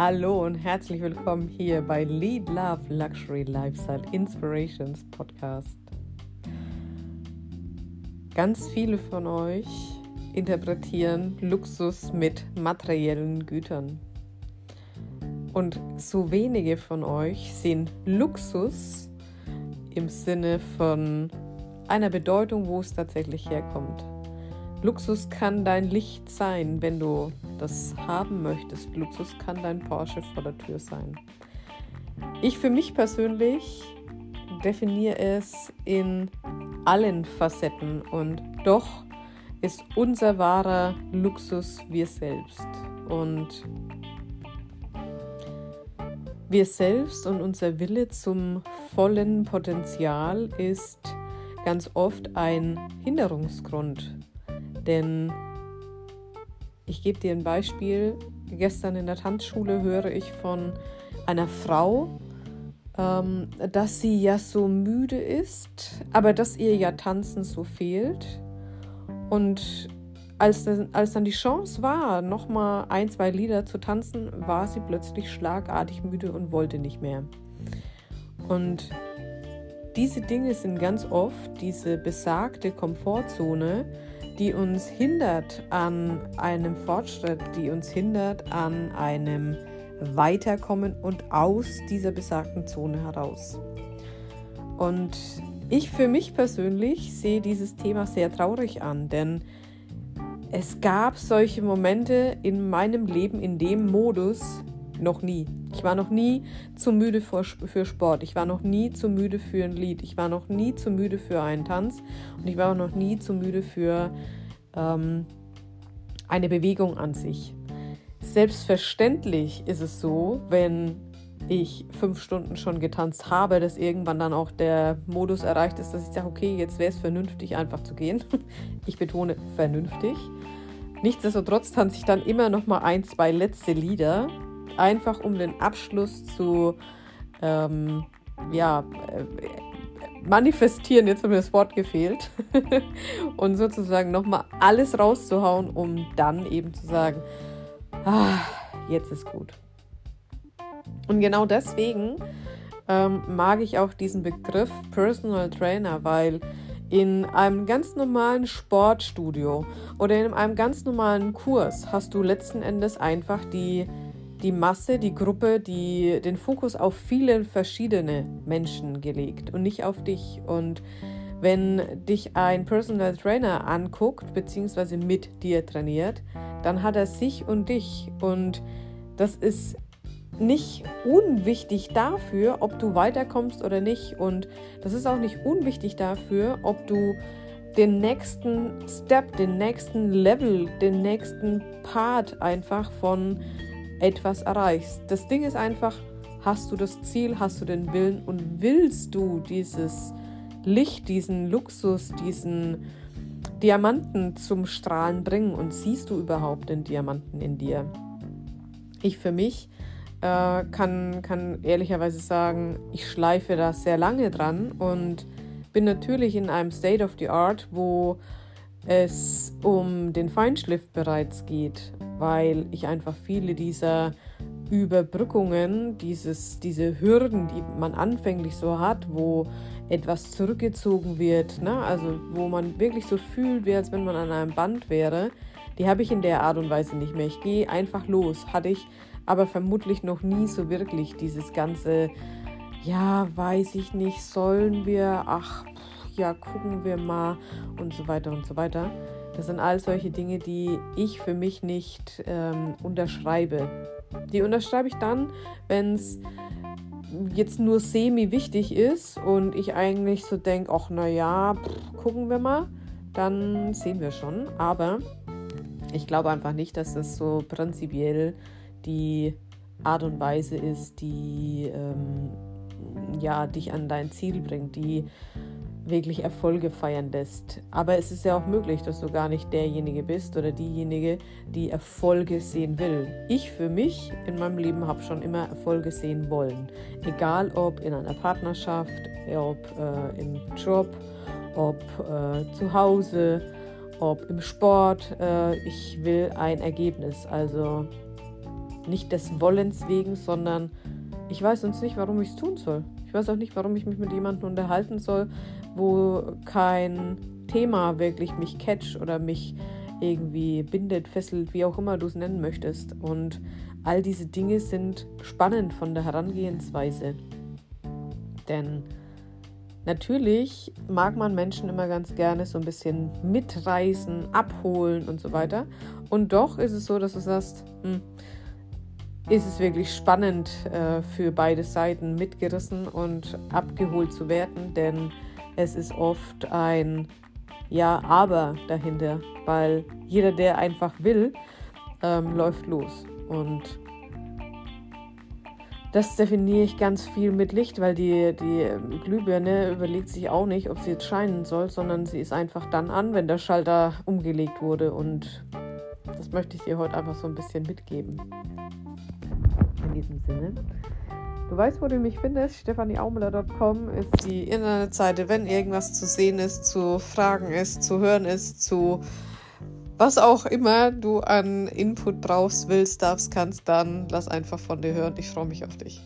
Hallo und herzlich willkommen hier bei Lead Love Luxury Lifestyle Inspirations Podcast. Ganz viele von euch interpretieren Luxus mit materiellen Gütern. Und so wenige von euch sehen Luxus im Sinne von einer Bedeutung, wo es tatsächlich herkommt. Luxus kann dein Licht sein, wenn du das haben möchtest. Luxus kann dein Porsche vor der Tür sein. Ich für mich persönlich definiere es in allen Facetten und doch ist unser wahrer Luxus wir selbst. Und wir selbst und unser Wille zum vollen Potenzial ist ganz oft ein Hinderungsgrund denn ich gebe dir ein Beispiel. Gestern in der Tanzschule höre ich von einer Frau, ähm, dass sie ja so müde ist, aber dass ihr ja Tanzen so fehlt. Und als, als dann die Chance war, nochmal ein, zwei Lieder zu tanzen, war sie plötzlich schlagartig müde und wollte nicht mehr. Und diese Dinge sind ganz oft diese besagte Komfortzone, die uns hindert an einem Fortschritt, die uns hindert an einem Weiterkommen und aus dieser besagten Zone heraus. Und ich für mich persönlich sehe dieses Thema sehr traurig an, denn es gab solche Momente in meinem Leben in dem Modus noch nie. Ich war noch nie zu müde für, Sport. Ich war noch nie zu müde für ein Lied. Ich war noch nie zu müde für einen Tanz. Und ich war auch noch nie zu müde für ähm, eine Bewegung an sich. Selbstverständlich ist es so, wenn ich fünf Stunden schon getanzt habe, dass irgendwann dann auch der Modus erreicht ist, dass ich sage, okay, jetzt wäre es vernünftig, einfach zu gehen. Ich betone vernünftig. Nichtsdestotrotz tanze ich dann immer noch mal ein, zwei letzte Lieder, einfach um den Abschluss zu ähm, ja, äh, manifestieren, jetzt hat mir das Wort gefehlt, und sozusagen nochmal alles rauszuhauen, um dann eben zu sagen, ah, jetzt ist gut. Und genau deswegen ähm, mag ich auch diesen Begriff Personal Trainer, weil in einem ganz normalen Sportstudio oder in einem ganz normalen Kurs hast du letzten Endes einfach die die Masse, die Gruppe, die den Fokus auf viele verschiedene Menschen gelegt und nicht auf dich. Und wenn dich ein Personal Trainer anguckt bzw. mit dir trainiert, dann hat er sich und dich. Und das ist nicht unwichtig dafür, ob du weiterkommst oder nicht. Und das ist auch nicht unwichtig dafür, ob du den nächsten Step, den nächsten Level, den nächsten Part einfach von etwas erreichst. Das Ding ist einfach, hast du das Ziel, hast du den Willen und willst du dieses Licht, diesen Luxus, diesen Diamanten zum Strahlen bringen und siehst du überhaupt den Diamanten in dir? Ich für mich äh, kann, kann ehrlicherweise sagen, ich schleife da sehr lange dran und bin natürlich in einem State of the Art, wo es um den Feinschliff bereits geht weil ich einfach viele dieser Überbrückungen, dieses, diese Hürden, die man anfänglich so hat, wo etwas zurückgezogen wird, ne? also wo man wirklich so fühlt, wie als wenn man an einem Band wäre, die habe ich in der Art und Weise nicht mehr. Ich gehe einfach los, hatte ich aber vermutlich noch nie so wirklich dieses ganze, ja, weiß ich nicht, sollen wir, ach, ja, gucken wir mal und so weiter und so weiter. Das sind all solche Dinge, die ich für mich nicht ähm, unterschreibe. Die unterschreibe ich dann, wenn es jetzt nur semi wichtig ist und ich eigentlich so denke, ach naja, gucken wir mal, dann sehen wir schon. Aber ich glaube einfach nicht, dass das so prinzipiell die Art und Weise ist, die ähm, ja, dich an dein Ziel bringt, die wirklich Erfolge feiern lässt. Aber es ist ja auch möglich, dass du gar nicht derjenige bist oder diejenige, die Erfolge sehen will. Ich für mich in meinem Leben habe schon immer Erfolge sehen wollen. Egal ob in einer Partnerschaft, ob äh, im Job, ob äh, zu Hause, ob im Sport. Äh, ich will ein Ergebnis. Also nicht des Wollens wegen, sondern ich weiß sonst nicht, warum ich es tun soll. Ich weiß auch nicht, warum ich mich mit jemandem unterhalten soll, wo kein Thema wirklich mich catcht oder mich irgendwie bindet, fesselt, wie auch immer du es nennen möchtest. Und all diese Dinge sind spannend von der Herangehensweise. Denn natürlich mag man Menschen immer ganz gerne so ein bisschen mitreißen, abholen und so weiter. Und doch ist es so, dass du sagst, hm, ist es wirklich spannend äh, für beide Seiten mitgerissen und abgeholt zu werden, denn es ist oft ein Ja, aber dahinter, weil jeder, der einfach will, ähm, läuft los. Und das definiere ich ganz viel mit Licht, weil die, die Glühbirne überlegt sich auch nicht, ob sie jetzt scheinen soll, sondern sie ist einfach dann an, wenn der Schalter umgelegt wurde. Und das möchte ich dir heute einfach so ein bisschen mitgeben in diesem Sinne. Du weißt, wo du mich findest. stefanieaumler.com ist die Internetseite, wenn irgendwas zu sehen ist, zu fragen ist, zu hören ist, zu was auch immer du an Input brauchst, willst, darfst, kannst, dann lass einfach von dir hören. Ich freue mich auf dich.